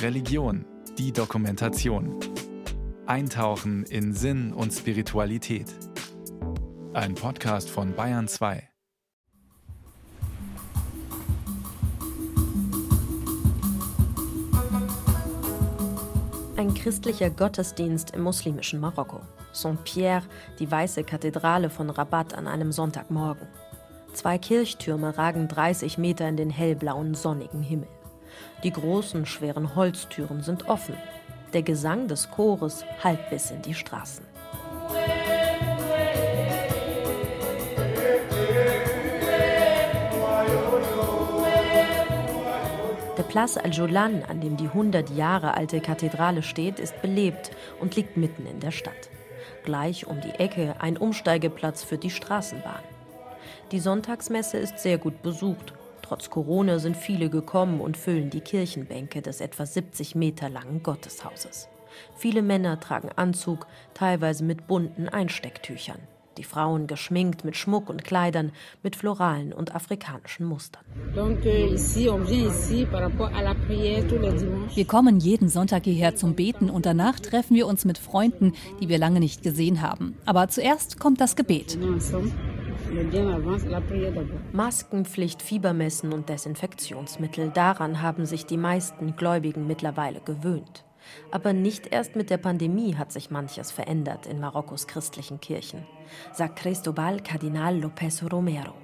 Religion, die Dokumentation. Eintauchen in Sinn und Spiritualität. Ein Podcast von Bayern 2. Ein christlicher Gottesdienst im muslimischen Marokko. Saint-Pierre, die weiße Kathedrale von Rabat an einem Sonntagmorgen. Zwei Kirchtürme ragen 30 Meter in den hellblauen, sonnigen Himmel. Die großen, schweren Holztüren sind offen. Der Gesang des Chores hallt bis in die Straßen. Der Place al-Jolan, an dem die 100 Jahre alte Kathedrale steht, ist belebt und liegt mitten in der Stadt. Gleich um die Ecke ein Umsteigeplatz für die Straßenbahn. Die Sonntagsmesse ist sehr gut besucht. Trotz Corona sind viele gekommen und füllen die Kirchenbänke des etwa 70 Meter langen Gotteshauses. Viele Männer tragen Anzug, teilweise mit bunten Einstecktüchern. Die Frauen geschminkt mit Schmuck und Kleidern, mit floralen und afrikanischen Mustern. Euh, wir kommen jeden Sonntag hierher zum Beten und danach treffen wir uns mit Freunden, die wir lange nicht gesehen haben. Aber zuerst kommt das Gebet. Maskenpflicht, Fiebermessen und Desinfektionsmittel, daran haben sich die meisten Gläubigen mittlerweile gewöhnt. Aber nicht erst mit der Pandemie hat sich manches verändert in Marokkos christlichen Kirchen, sagt Cristobal Kardinal López Romero.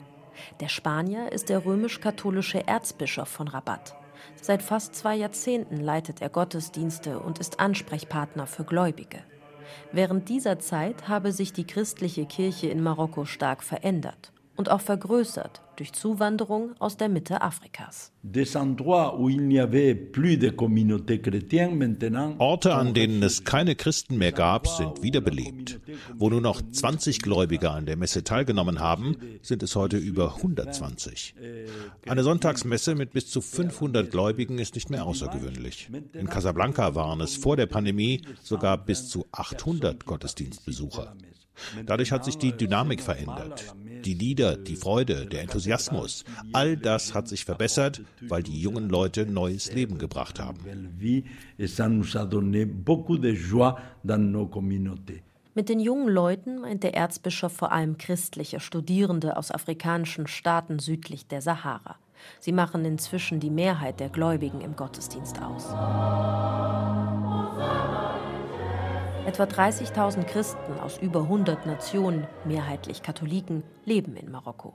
Der Spanier ist der römisch-katholische Erzbischof von Rabat. Seit fast zwei Jahrzehnten leitet er Gottesdienste und ist Ansprechpartner für Gläubige. Während dieser Zeit habe sich die christliche Kirche in Marokko stark verändert und auch vergrößert durch Zuwanderung aus der Mitte Afrikas. Orte, an denen es keine Christen mehr gab, sind wiederbelebt. Wo nur noch 20 Gläubige an der Messe teilgenommen haben, sind es heute über 120. Eine Sonntagsmesse mit bis zu 500 Gläubigen ist nicht mehr außergewöhnlich. In Casablanca waren es vor der Pandemie sogar bis zu 800 Gottesdienstbesucher. Dadurch hat sich die Dynamik verändert. Die Lieder, die Freude, der Enthusiasmus, all das hat sich verbessert, weil die jungen Leute neues Leben gebracht haben. Mit den jungen Leuten meint der Erzbischof vor allem christliche Studierende aus afrikanischen Staaten südlich der Sahara. Sie machen inzwischen die Mehrheit der Gläubigen im Gottesdienst aus. Etwa 30.000 Christen aus über 100 Nationen, mehrheitlich Katholiken, leben in Marokko.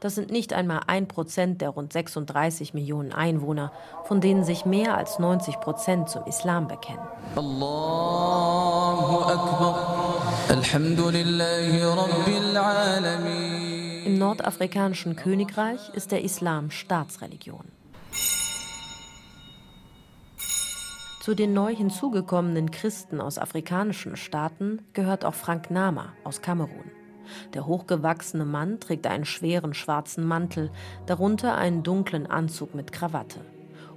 Das sind nicht einmal ein Prozent der rund 36 Millionen Einwohner, von denen sich mehr als 90 Prozent zum Islam bekennen. Im nordafrikanischen Königreich ist der Islam Staatsreligion. Zu den neu hinzugekommenen Christen aus afrikanischen Staaten gehört auch Frank Nama aus Kamerun. Der hochgewachsene Mann trägt einen schweren schwarzen Mantel, darunter einen dunklen Anzug mit Krawatte.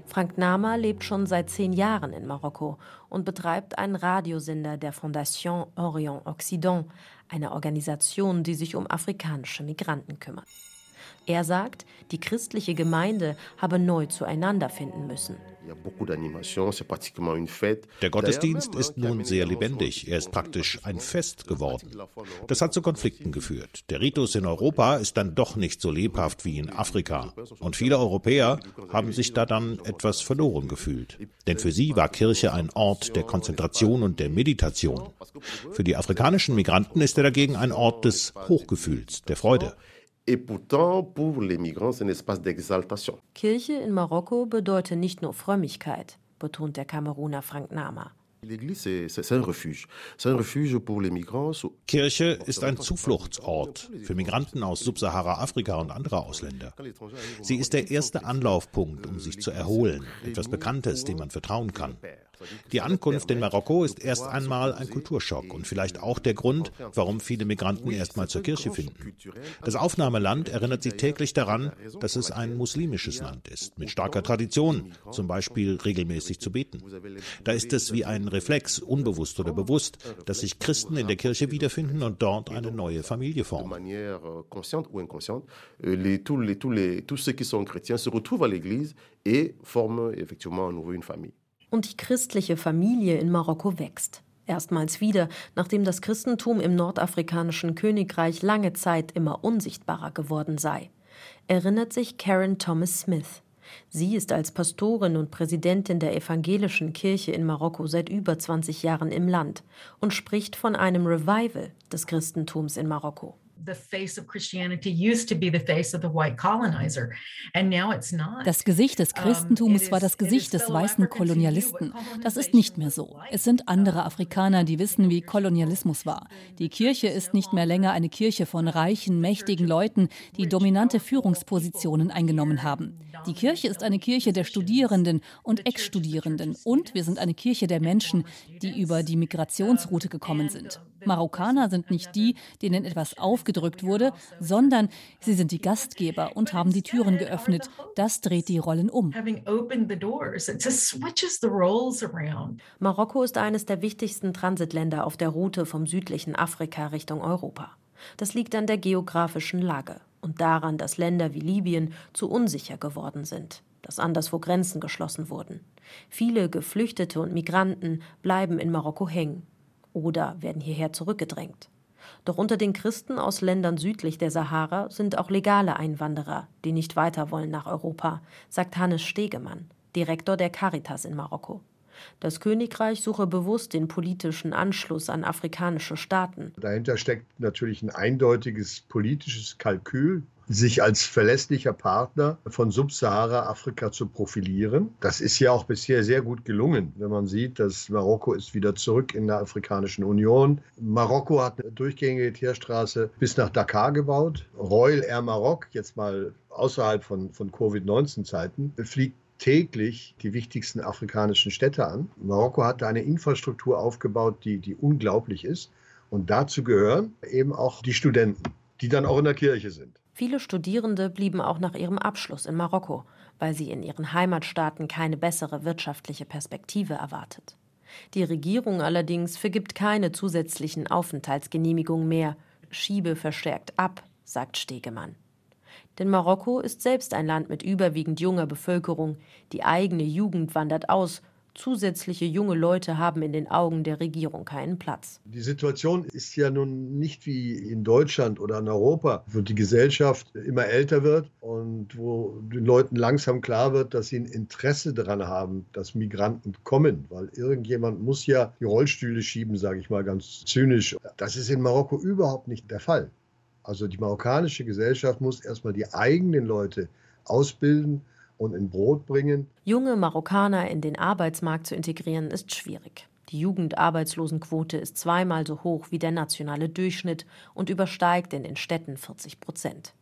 Frank Nama lebt schon seit zehn Jahren in Marokko und betreibt einen Radiosender der Fondation Orient Occident, einer Organisation, die sich um afrikanische Migranten kümmert. Er sagt, die christliche Gemeinde habe neu zueinander finden müssen. Der Gottesdienst ist nun sehr lebendig. Er ist praktisch ein Fest geworden. Das hat zu Konflikten geführt. Der Ritus in Europa ist dann doch nicht so lebhaft wie in Afrika. Und viele Europäer haben sich da dann etwas verloren gefühlt. Denn für sie war Kirche ein Ort der Konzentration und der Meditation. Für die afrikanischen Migranten ist er dagegen ein Ort des Hochgefühls, der Freude. Et pourtant, pour les migrants, c'est un espace d'exaltation. Kirche in Marokko bedeutet nicht nur Frömmigkeit, betont der Kameruner Frank Nama. Kirche ist ein Zufluchtsort für Migranten aus Subsahara-Afrika und andere Ausländer. Sie ist der erste Anlaufpunkt, um sich zu erholen, etwas Bekanntes, dem man vertrauen kann. Die Ankunft in Marokko ist erst einmal ein Kulturschock und vielleicht auch der Grund, warum viele Migranten erstmal zur Kirche finden. Das Aufnahmeland erinnert sie täglich daran, dass es ein muslimisches Land ist, mit starker Tradition, zum Beispiel regelmäßig zu beten. Da ist es wie ein Reflex, unbewusst oder bewusst, dass sich Christen in der Kirche wiederfinden und dort eine neue Familie formen. Tous ceux qui sont chrétiens se retrouvent à l'église et forment effectivement à nouveau une famille. Und die christliche Familie in Marokko wächst. Erstmals wieder, nachdem das Christentum im nordafrikanischen Königreich lange Zeit immer unsichtbarer geworden sei, erinnert sich Karen Thomas Smith. Sie ist als Pastorin und Präsidentin der evangelischen Kirche in Marokko seit über 20 Jahren im Land und spricht von einem Revival des Christentums in Marokko the face of Christianity used to be the face of the white colonizer and now it's not. Das Gesicht des Christentums war das Gesicht des weißen Kolonialisten. Das ist nicht mehr so. Es sind andere Afrikaner, die wissen, wie Kolonialismus war. Die Kirche ist nicht mehr länger eine Kirche von reichen, mächtigen Leuten, die dominante Führungspositionen eingenommen haben. Die Kirche ist eine Kirche der Studierenden und Ex-Studierenden und wir sind eine Kirche der Menschen, die über die Migrationsroute gekommen sind. Marokkaner sind nicht die, denen etwas aufgedrückt wurde, sondern sie sind die Gastgeber und haben die Türen geöffnet. Das dreht die Rollen um. Marokko ist eines der wichtigsten Transitländer auf der Route vom südlichen Afrika Richtung Europa. Das liegt an der geografischen Lage und daran, dass Länder wie Libyen zu unsicher geworden sind, dass anderswo Grenzen geschlossen wurden. Viele Geflüchtete und Migranten bleiben in Marokko hängen oder werden hierher zurückgedrängt. Doch unter den Christen aus Ländern südlich der Sahara sind auch legale Einwanderer, die nicht weiter wollen nach Europa, sagt Hannes Stegemann, Direktor der Caritas in Marokko. Das Königreich suche bewusst den politischen Anschluss an afrikanische Staaten. Dahinter steckt natürlich ein eindeutiges politisches Kalkül sich als verlässlicher Partner von Subsahara-Afrika zu profilieren. Das ist ja auch bisher sehr gut gelungen, wenn man sieht, dass Marokko ist wieder zurück in der Afrikanischen Union. Marokko hat eine durchgängige Teerstraße bis nach Dakar gebaut. Royal Air Maroc, jetzt mal außerhalb von, von Covid-19-Zeiten, fliegt täglich die wichtigsten afrikanischen Städte an. Marokko hat eine Infrastruktur aufgebaut, die, die unglaublich ist. Und dazu gehören eben auch die Studenten, die dann auch in der Kirche sind. Viele Studierende blieben auch nach ihrem Abschluss in Marokko, weil sie in ihren Heimatstaaten keine bessere wirtschaftliche Perspektive erwartet. Die Regierung allerdings vergibt keine zusätzlichen Aufenthaltsgenehmigungen mehr, schiebe verstärkt ab, sagt Stegemann. Denn Marokko ist selbst ein Land mit überwiegend junger Bevölkerung, die eigene Jugend wandert aus Zusätzliche junge Leute haben in den Augen der Regierung keinen Platz. Die Situation ist ja nun nicht wie in Deutschland oder in Europa, wo die Gesellschaft immer älter wird und wo den Leuten langsam klar wird, dass sie ein Interesse daran haben, dass Migranten kommen, weil irgendjemand muss ja die Rollstühle schieben, sage ich mal ganz zynisch. Das ist in Marokko überhaupt nicht der Fall. Also die marokkanische Gesellschaft muss erstmal die eigenen Leute ausbilden, und in Brot bringen. Junge Marokkaner in den Arbeitsmarkt zu integrieren, ist schwierig. Die Jugendarbeitslosenquote ist zweimal so hoch wie der nationale Durchschnitt und übersteigt in den Städten 40 Prozent.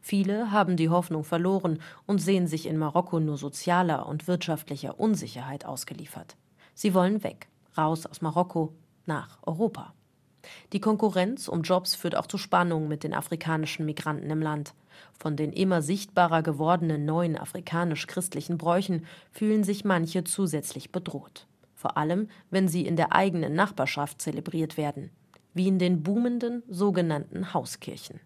Viele haben die Hoffnung verloren und sehen sich in Marokko nur sozialer und wirtschaftlicher Unsicherheit ausgeliefert. Sie wollen weg, raus aus Marokko, nach Europa. Die Konkurrenz um Jobs führt auch zu Spannungen mit den afrikanischen Migranten im Land. Von den immer sichtbarer gewordenen neuen afrikanisch-christlichen Bräuchen fühlen sich manche zusätzlich bedroht. Vor allem, wenn sie in der eigenen Nachbarschaft zelebriert werden, wie in den boomenden sogenannten Hauskirchen.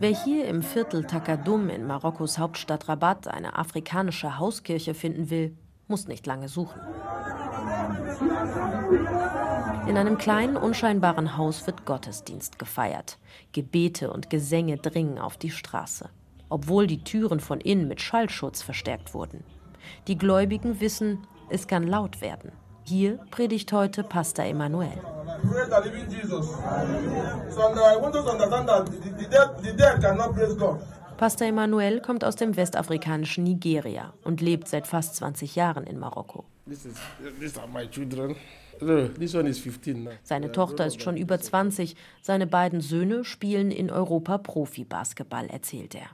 Wer hier im Viertel Takadum in Marokkos Hauptstadt Rabat eine afrikanische Hauskirche finden will, muss nicht lange suchen. In einem kleinen, unscheinbaren Haus wird Gottesdienst gefeiert. Gebete und Gesänge dringen auf die Straße, obwohl die Türen von innen mit Schallschutz verstärkt wurden. Die Gläubigen wissen, es kann laut werden. Hier predigt heute Pastor Emanuel. Pastor Emanuel kommt aus dem westafrikanischen Nigeria und lebt seit fast 20 Jahren in Marokko. Seine Tochter ist schon über 20. Seine beiden Söhne spielen in Europa Profi-Basketball, erzählt er.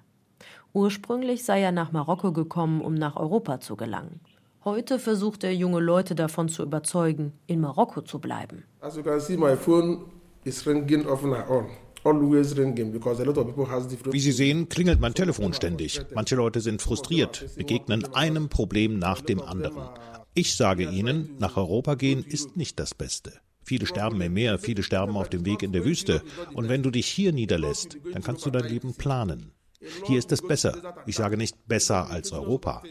Ursprünglich sei er nach Marokko gekommen, um nach Europa zu gelangen. Heute versucht er junge Leute davon zu überzeugen, in Marokko zu bleiben. As you can see, my phone is ringing off and on. Wie Sie sehen, klingelt mein Telefon ständig. Manche Leute sind frustriert, begegnen einem Problem nach dem anderen. Ich sage Ihnen, nach Europa gehen ist nicht das Beste. Viele sterben im Meer, viele sterben auf dem Weg in der Wüste. Und wenn du dich hier niederlässt, dann kannst du dein Leben planen. Hier ist es besser. Ich sage nicht besser als Europa.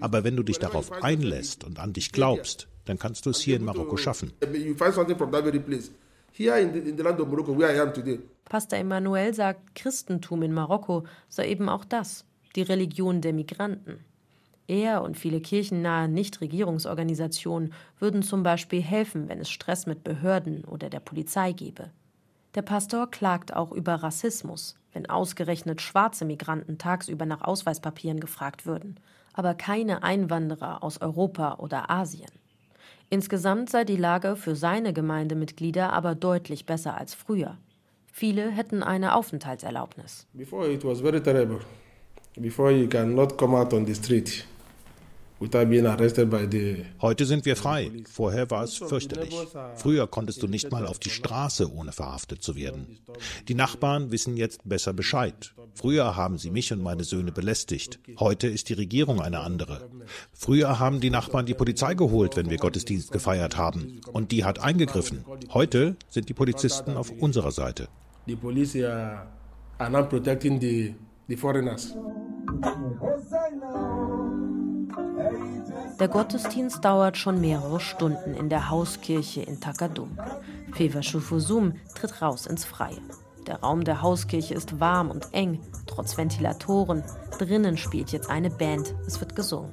Aber wenn du dich darauf einlässt und an dich glaubst, dann kannst du es hier in Marokko schaffen. Pastor Emmanuel sagt, Christentum in Marokko sei eben auch das, die Religion der Migranten. Er und viele kirchennahe Nichtregierungsorganisationen würden zum Beispiel helfen, wenn es Stress mit Behörden oder der Polizei gebe. Der Pastor klagt auch über Rassismus, wenn ausgerechnet schwarze Migranten tagsüber nach Ausweispapieren gefragt würden, aber keine Einwanderer aus Europa oder Asien. Insgesamt sei die Lage für seine Gemeindemitglieder aber deutlich besser als früher. Viele hätten eine Aufenthaltserlaubnis. Before it was very terrible. Before you cannot come out on the street. Heute sind wir frei. Vorher war es fürchterlich. Früher konntest du nicht mal auf die Straße, ohne verhaftet zu werden. Die Nachbarn wissen jetzt besser Bescheid. Früher haben sie mich und meine Söhne belästigt. Heute ist die Regierung eine andere. Früher haben die Nachbarn die Polizei geholt, wenn wir Gottesdienst gefeiert haben. Und die hat eingegriffen. Heute sind die Polizisten auf unserer Seite. Die Polizei are now protecting the, the foreigners. Der Gottesdienst dauert schon mehrere Stunden in der Hauskirche in Takadum. Feva Shufusum tritt raus ins Freie. Der Raum der Hauskirche ist warm und eng, trotz Ventilatoren. Drinnen spielt jetzt eine Band, es wird gesungen.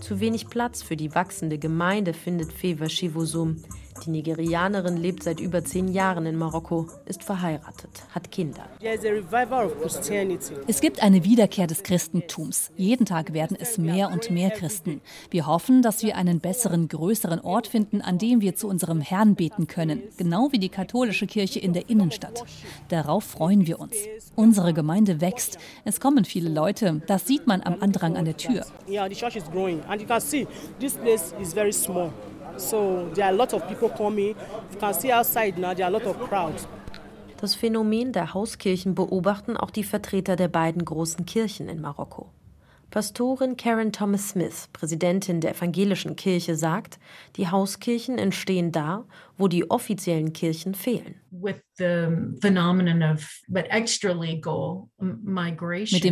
Zu wenig Platz für die wachsende Gemeinde findet Feva Shivusum. Die Nigerianerin lebt seit über zehn Jahren in Marokko, ist verheiratet, hat Kinder. Es gibt eine Wiederkehr des Christentums. Jeden Tag werden es mehr und mehr Christen. Wir hoffen, dass wir einen besseren, größeren Ort finden, an dem wir zu unserem Herrn beten können, genau wie die katholische Kirche in der Innenstadt. Darauf freuen wir uns. Unsere Gemeinde wächst. Es kommen viele Leute. Das sieht man am Andrang an der Tür. Yeah, the church is growing and you can see this place is very small. So there are a lot of people coming. You can see outside now there are a lot of crowds. Das Phänomen der Hauskirchen beobachten auch die Vertreter der beiden großen Kirchen in Marokko. Pastorin Karen Thomas Smith, Präsidentin der evangelischen Kirche, sagt, die Hauskirchen entstehen da, wo die offiziellen Kirchen fehlen. Mit dem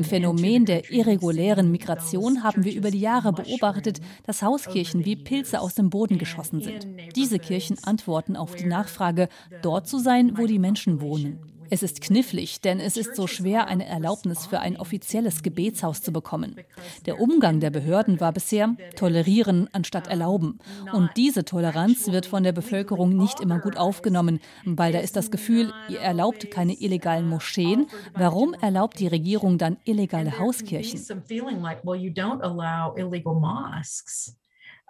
Phänomen der irregulären Migration haben wir über die Jahre beobachtet, dass Hauskirchen wie Pilze aus dem Boden geschossen sind. Diese Kirchen antworten auf die Nachfrage, dort zu sein, wo die Menschen wohnen. Es ist knifflig, denn es ist so schwer, eine Erlaubnis für ein offizielles Gebetshaus zu bekommen. Der Umgang der Behörden war bisher tolerieren anstatt erlauben. Und diese Toleranz wird von der Bevölkerung nicht immer gut aufgenommen, weil da ist das Gefühl, ihr erlaubt keine illegalen Moscheen. Warum erlaubt die Regierung dann illegale Hauskirchen?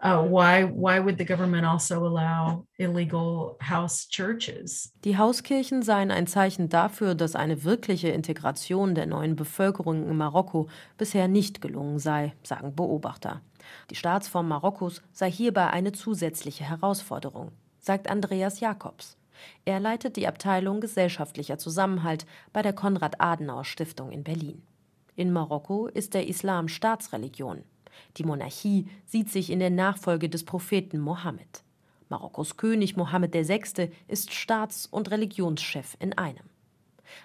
Uh, why why would the government also allow illegal house churches? Die Hauskirchen seien ein Zeichen dafür, dass eine wirkliche Integration der neuen Bevölkerung in Marokko bisher nicht gelungen sei, sagen Beobachter. Die Staatsform Marokkos sei hierbei eine zusätzliche Herausforderung, sagt Andreas Jakobs. Er leitet die Abteilung gesellschaftlicher Zusammenhalt bei der Konrad-Adenauer-Stiftung in Berlin. In Marokko ist der Islam Staatsreligion. Die Monarchie sieht sich in der Nachfolge des Propheten Mohammed. Marokkos König Mohammed VI. ist Staats- und Religionschef in einem.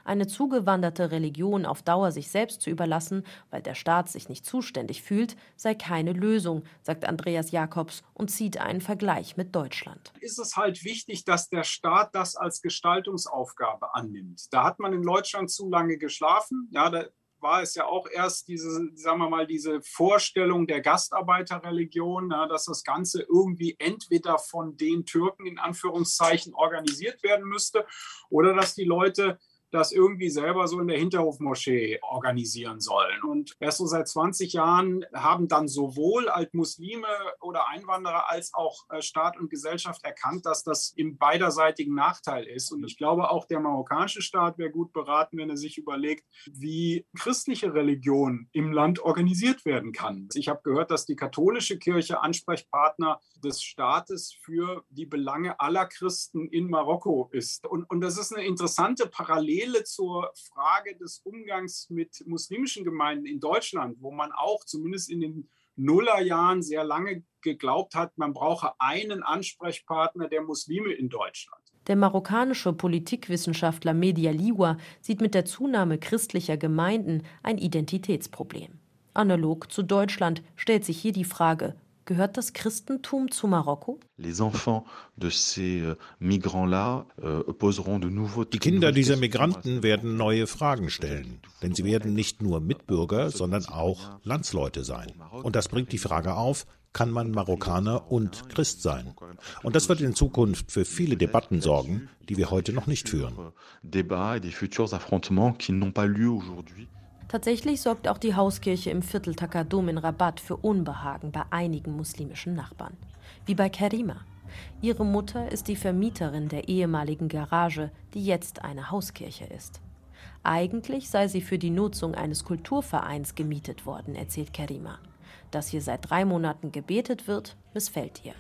Eine zugewanderte Religion auf Dauer sich selbst zu überlassen, weil der Staat sich nicht zuständig fühlt, sei keine Lösung, sagt Andreas Jakobs und zieht einen Vergleich mit Deutschland. Ist es halt wichtig, dass der Staat das als Gestaltungsaufgabe annimmt. Da hat man in Deutschland zu lange geschlafen. Ja, da war es ja auch erst diese, sagen wir mal, diese Vorstellung der Gastarbeiterreligion, ja, dass das Ganze irgendwie entweder von den Türken in Anführungszeichen organisiert werden müsste oder dass die Leute das irgendwie selber so in der Hinterhofmoschee organisieren sollen. Und erst so seit 20 Jahren haben dann sowohl Altmuslime oder Einwanderer als auch äh, Staat und Gesellschaft erkannt, dass das im beiderseitigen Nachteil ist. Und ich glaube, auch der marokkanische Staat wäre gut beraten, wenn er sich überlegt, wie christliche Religion im Land organisiert werden kann. Ich habe gehört, dass die katholische Kirche Ansprechpartner des Staates für die Belange aller Christen in Marokko ist. Und, und das ist eine interessante Parallele zur Frage des Umgangs mit muslimischen Gemeinden in Deutschland, wo man auch zumindest in den Nullerjahren sehr lange geglaubt hat, man brauche einen Ansprechpartner der Muslime in Deutschland. Der marokkanische Politikwissenschaftler Media Liwa sieht mit der Zunahme christlicher Gemeinden ein Identitätsproblem. Analog zu Deutschland stellt sich hier die Frage, Gehört das Christentum zu Marokko? Euh, euh, die Kinder dieser Migranten werden neue Fragen stellen, denn sie werden nicht nur Mitbürger, sondern auch Landsleute sein. Und das bringt die Frage auf, kann man Marokkaner und Christ sein? Und das wird in Zukunft für viele Debatten sorgen, die wir heute noch nicht führen. Tatsächlich sorgt auch die Hauskirche im Viertel Takadum in Rabat für Unbehagen bei einigen muslimischen Nachbarn. Wie bei Karima. Ihre Mutter ist die Vermieterin der ehemaligen Garage, die jetzt eine Hauskirche ist. Eigentlich sei sie für die Nutzung eines Kulturvereins gemietet worden, erzählt Karima dass hier seit drei Monaten gebetet wird, missfällt ihr.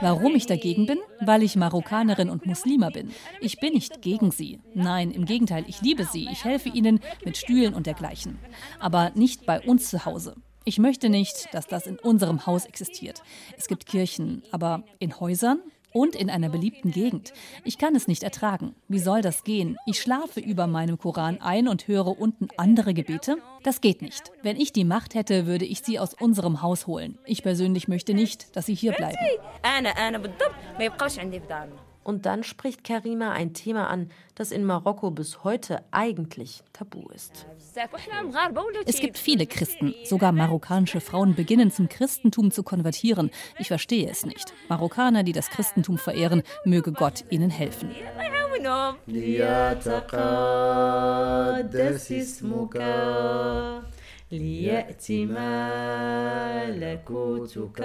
Warum ich dagegen bin? Weil ich Marokkanerin und Muslima bin. Ich bin nicht gegen sie. Nein, im Gegenteil, ich liebe sie. Ich helfe ihnen mit Stühlen und dergleichen. Aber nicht bei uns zu Hause. Ich möchte nicht, dass das in unserem Haus existiert. Es gibt Kirchen, aber in Häusern? Und in einer beliebten Gegend. Ich kann es nicht ertragen. Wie soll das gehen? Ich schlafe über meinem Koran ein und höre unten andere Gebete? Das geht nicht. Wenn ich die Macht hätte, würde ich sie aus unserem Haus holen. Ich persönlich möchte nicht, dass sie hier bleiben. Und dann spricht Karima ein Thema an, das in Marokko bis heute eigentlich tabu ist. Es gibt viele Christen. Sogar marokkanische Frauen beginnen zum Christentum zu konvertieren. Ich verstehe es nicht. Marokkaner, die das Christentum verehren, möge Gott ihnen helfen. ليأتي ملكوتك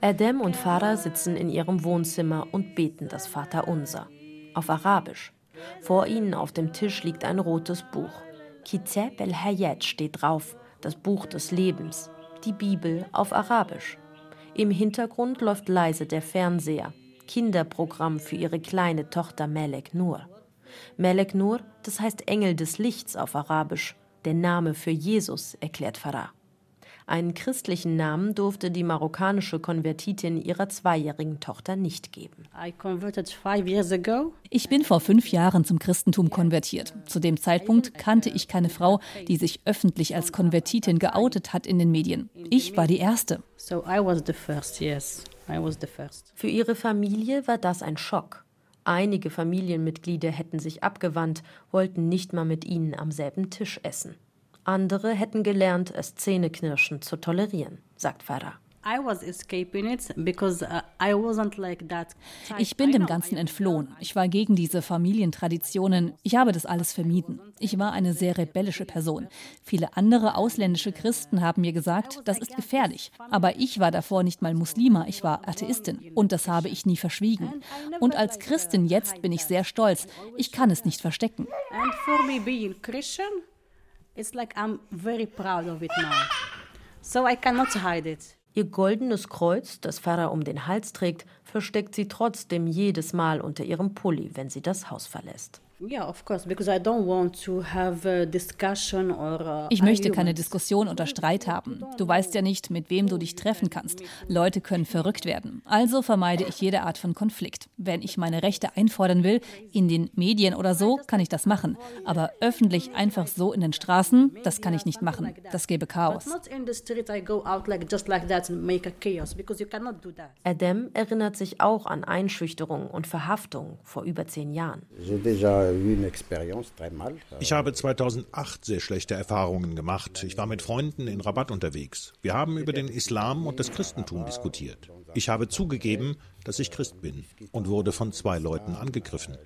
Adam und Farah sitzen in ihrem Wohnzimmer und beten das Vaterunser. Auf Arabisch. Vor ihnen auf dem Tisch liegt ein rotes Buch. Kitab el-Hayat steht drauf, das Buch des Lebens. Die Bibel auf Arabisch. Im Hintergrund läuft leise der Fernseher. Kinderprogramm für ihre kleine Tochter Melek Nur. Melek Nur, das heißt Engel des Lichts auf Arabisch der Name für Jesus, erklärt Farah. Einen christlichen Namen durfte die marokkanische Konvertitin ihrer zweijährigen Tochter nicht geben. Ich bin vor fünf Jahren zum Christentum konvertiert. Zu dem Zeitpunkt kannte ich keine Frau, die sich öffentlich als Konvertitin geoutet hat in den Medien. Ich war die Erste. Für ihre Familie war das ein Schock. Einige Familienmitglieder hätten sich abgewandt, wollten nicht mal mit ihnen am selben Tisch essen. Andere hätten gelernt, es Zähneknirschen zu tolerieren, sagt Farah. Uh, ich bin dem Ganzen entflohen. Ich war gegen diese Familientraditionen. Ich habe das alles vermieden. Ich war eine sehr rebellische Person. Viele andere ausländische Christen haben mir gesagt, das ist gefährlich. Aber ich war davor nicht mal Muslima, ich war Atheistin. Und das habe ich nie verschwiegen. Und als Christin jetzt bin ich sehr stolz. Ich kann es nicht verstecken. And for me being Christian, it's like I'm very proud of it now. So I cannot hide it. Ihr goldenes Kreuz, das Pfarrer um den Hals trägt, versteckt sie trotzdem jedes Mal unter ihrem Pulli, wenn sie das Haus verlässt. Ich möchte keine Diskussion oder Streit haben. Du weißt ja nicht, mit wem du dich treffen kannst. Leute können verrückt werden. Also vermeide ich jede Art von Konflikt. Wenn ich meine Rechte einfordern will, in den Medien oder so, kann ich das machen. Aber öffentlich einfach so in den Straßen, das kann ich nicht machen. Das gäbe Chaos. Adam erinnert sich auch an Einschüchterung und Verhaftung vor über zehn Jahren. Ich habe 2008 sehr schlechte Erfahrungen gemacht. Ich war mit Freunden in Rabat unterwegs. Wir haben über den Islam und das Christentum diskutiert. Ich habe zugegeben, dass ich Christ bin und wurde von zwei Leuten angegriffen.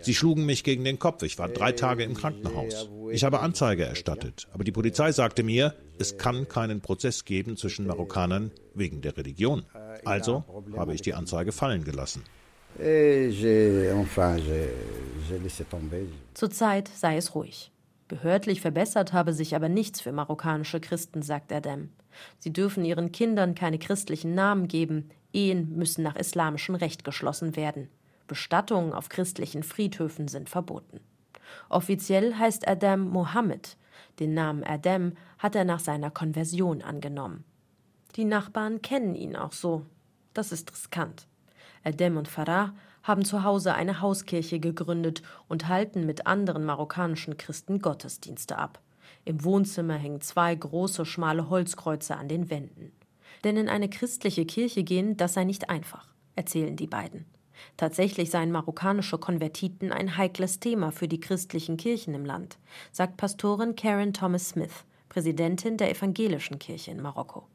Sie schlugen mich gegen den Kopf. Ich war drei Tage im Krankenhaus. Ich habe Anzeige erstattet. Aber die Polizei sagte mir, es kann keinen Prozess geben zwischen Marokkanern wegen der Religion. Also habe ich die Anzeige fallen gelassen. Zurzeit sei es ruhig. Behördlich verbessert habe sich aber nichts für marokkanische Christen, sagt Erdem. Sie dürfen ihren Kindern keine christlichen Namen geben, Ehen müssen nach islamischem Recht geschlossen werden. Bestattungen auf christlichen Friedhöfen sind verboten. Offiziell heißt Adam Mohammed. Den Namen Adam hat er nach seiner Konversion angenommen. Die Nachbarn kennen ihn auch so. Das ist riskant. Adem und Farah haben zu Hause eine Hauskirche gegründet und halten mit anderen marokkanischen Christen Gottesdienste ab. Im Wohnzimmer hängen zwei große, schmale Holzkreuze an den Wänden. Denn in eine christliche Kirche gehen, das sei nicht einfach, erzählen die beiden. Tatsächlich seien marokkanische Konvertiten ein heikles Thema für die christlichen Kirchen im Land, sagt Pastorin Karen Thomas Smith, Präsidentin der evangelischen Kirche in Marokko.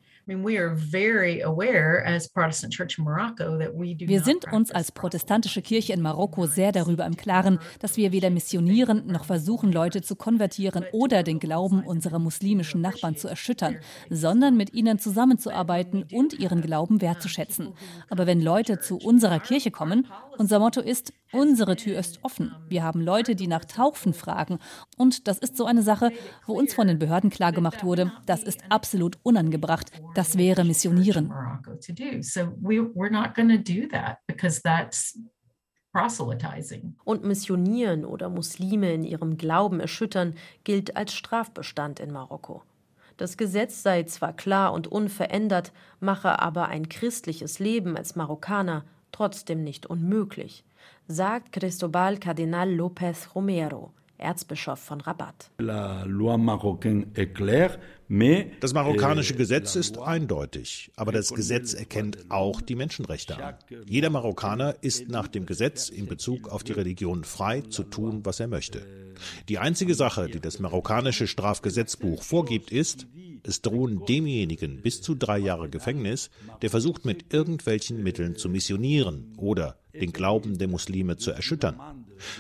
Wir sind uns als protestantische Kirche in Marokko sehr darüber im Klaren, dass wir weder missionieren noch versuchen, Leute zu konvertieren oder den Glauben unserer muslimischen Nachbarn zu erschüttern, sondern mit ihnen zusammenzuarbeiten und ihren Glauben wertzuschätzen. Aber wenn Leute zu unserer Kirche kommen, unser Motto ist, unsere Tür ist offen. Wir haben Leute, die nach Taufen fragen. Und das ist so eine Sache, wo uns von den Behörden klargemacht wurde, das ist absolut unangebracht. Das wäre Missionieren. Und Missionieren oder Muslime in ihrem Glauben erschüttern gilt als Strafbestand in Marokko. Das Gesetz sei zwar klar und unverändert, mache aber ein christliches Leben als Marokkaner trotzdem nicht unmöglich, sagt Cristobal Cardinal López Romero, Erzbischof von Rabat. Das marokkanische Gesetz ist eindeutig, aber das Gesetz erkennt auch die Menschenrechte an. Jeder Marokkaner ist nach dem Gesetz in Bezug auf die Religion frei zu tun, was er möchte. Die einzige Sache, die das marokkanische Strafgesetzbuch vorgibt, ist, es drohen demjenigen bis zu drei Jahre Gefängnis, der versucht mit irgendwelchen Mitteln zu missionieren oder den Glauben der Muslime zu erschüttern.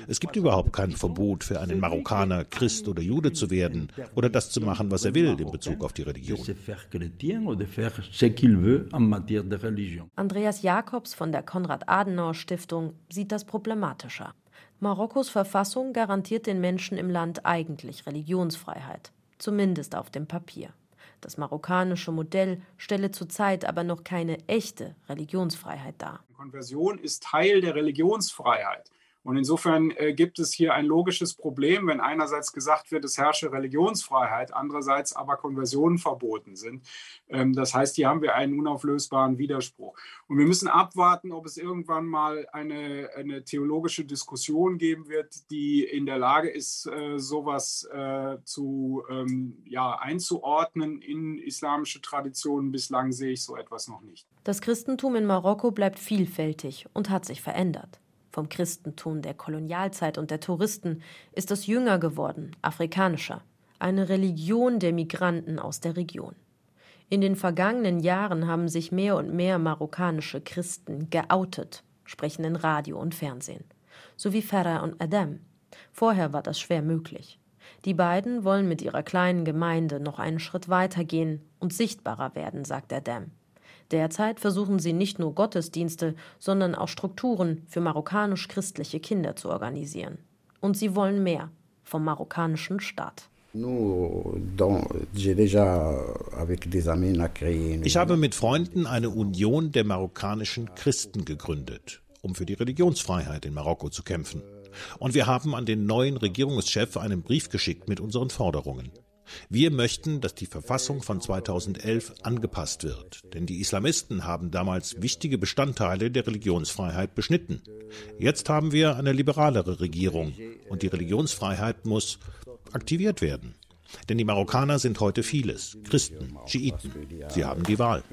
Es gibt überhaupt kein Verbot für einen Marokkaner, Christ oder Jude zu werden oder das zu machen, was er will in Bezug auf die Religion. Andreas Jakobs von der Konrad-Adenauer-Stiftung sieht das problematischer. Marokkos Verfassung garantiert den Menschen im Land eigentlich Religionsfreiheit, zumindest auf dem Papier. Das marokkanische Modell stelle zurzeit aber noch keine echte Religionsfreiheit dar. Konversion ist Teil der Religionsfreiheit. Und insofern äh, gibt es hier ein logisches Problem, wenn einerseits gesagt wird, es herrsche Religionsfreiheit, andererseits aber Konversionen verboten sind. Ähm, das heißt, hier haben wir einen unauflösbaren Widerspruch. Und wir müssen abwarten, ob es irgendwann mal eine, eine theologische Diskussion geben wird, die in der Lage ist, äh, sowas äh, zu, ähm, ja, einzuordnen in islamische Traditionen. Bislang sehe ich so etwas noch nicht. Das Christentum in Marokko bleibt vielfältig und hat sich verändert vom Christentum der Kolonialzeit und der Touristen ist es jünger geworden, afrikanischer, eine Religion der Migranten aus der Region. In den vergangenen Jahren haben sich mehr und mehr marokkanische Christen geoutet, sprechen in Radio und Fernsehen, so wie Farah und Adam. Vorher war das schwer möglich. Die beiden wollen mit ihrer kleinen Gemeinde noch einen Schritt weiter gehen und sichtbarer werden, sagt Adam. Derzeit versuchen sie nicht nur Gottesdienste, sondern auch Strukturen für marokkanisch-christliche Kinder zu organisieren. Und sie wollen mehr vom marokkanischen Staat. Ich habe mit Freunden eine Union der marokkanischen Christen gegründet, um für die Religionsfreiheit in Marokko zu kämpfen. Und wir haben an den neuen Regierungschef einen Brief geschickt mit unseren Forderungen. Wir möchten, dass die Verfassung von 2011 angepasst wird, denn die Islamisten haben damals wichtige Bestandteile der Religionsfreiheit beschnitten. Jetzt haben wir eine liberalere Regierung und die Religionsfreiheit muss aktiviert werden. Denn die Marokkaner sind heute vieles. Christen, Schiiten. Sie haben die Wahl.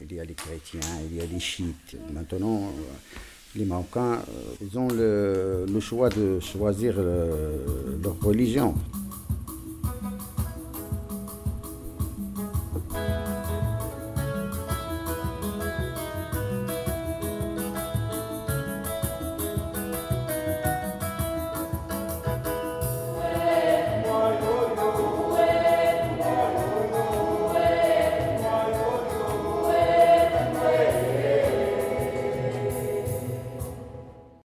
Les Marocains, ils ont le, le choix de choisir leur religion.